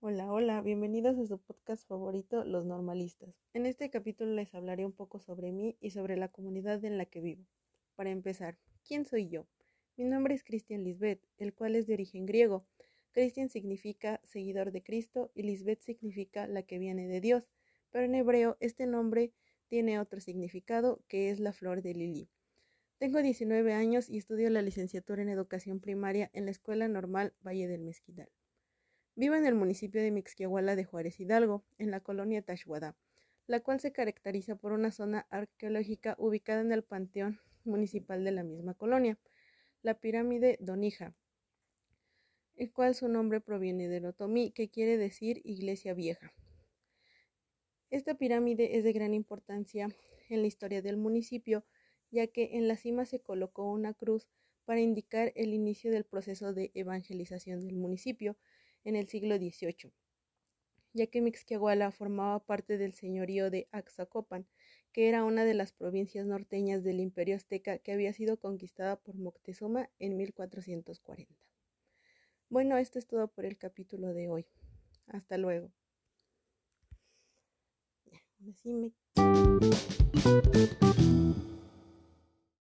Hola, hola, bienvenidos a su podcast favorito, Los Normalistas. En este capítulo les hablaré un poco sobre mí y sobre la comunidad en la que vivo. Para empezar, ¿quién soy yo? Mi nombre es Cristian Lisbeth, el cual es de origen griego. Cristian significa seguidor de Cristo y Lisbeth significa la que viene de Dios, pero en hebreo este nombre tiene otro significado que es la flor de Lili. Tengo 19 años y estudio la licenciatura en educación primaria en la Escuela Normal Valle del Mezquidal. Vivo en el municipio de Mixquiahuala de Juárez Hidalgo, en la colonia Tashhuada, la cual se caracteriza por una zona arqueológica ubicada en el panteón municipal de la misma colonia, la pirámide Donija, el cual su nombre proviene del otomí, que quiere decir iglesia vieja. Esta pirámide es de gran importancia en la historia del municipio, ya que en la cima se colocó una cruz para indicar el inicio del proceso de evangelización del municipio, en el siglo XVIII, ya que Mixquiahuala formaba parte del señorío de Axacopan, que era una de las provincias norteñas del imperio azteca que había sido conquistada por Moctezuma en 1440. Bueno, esto es todo por el capítulo de hoy. Hasta luego.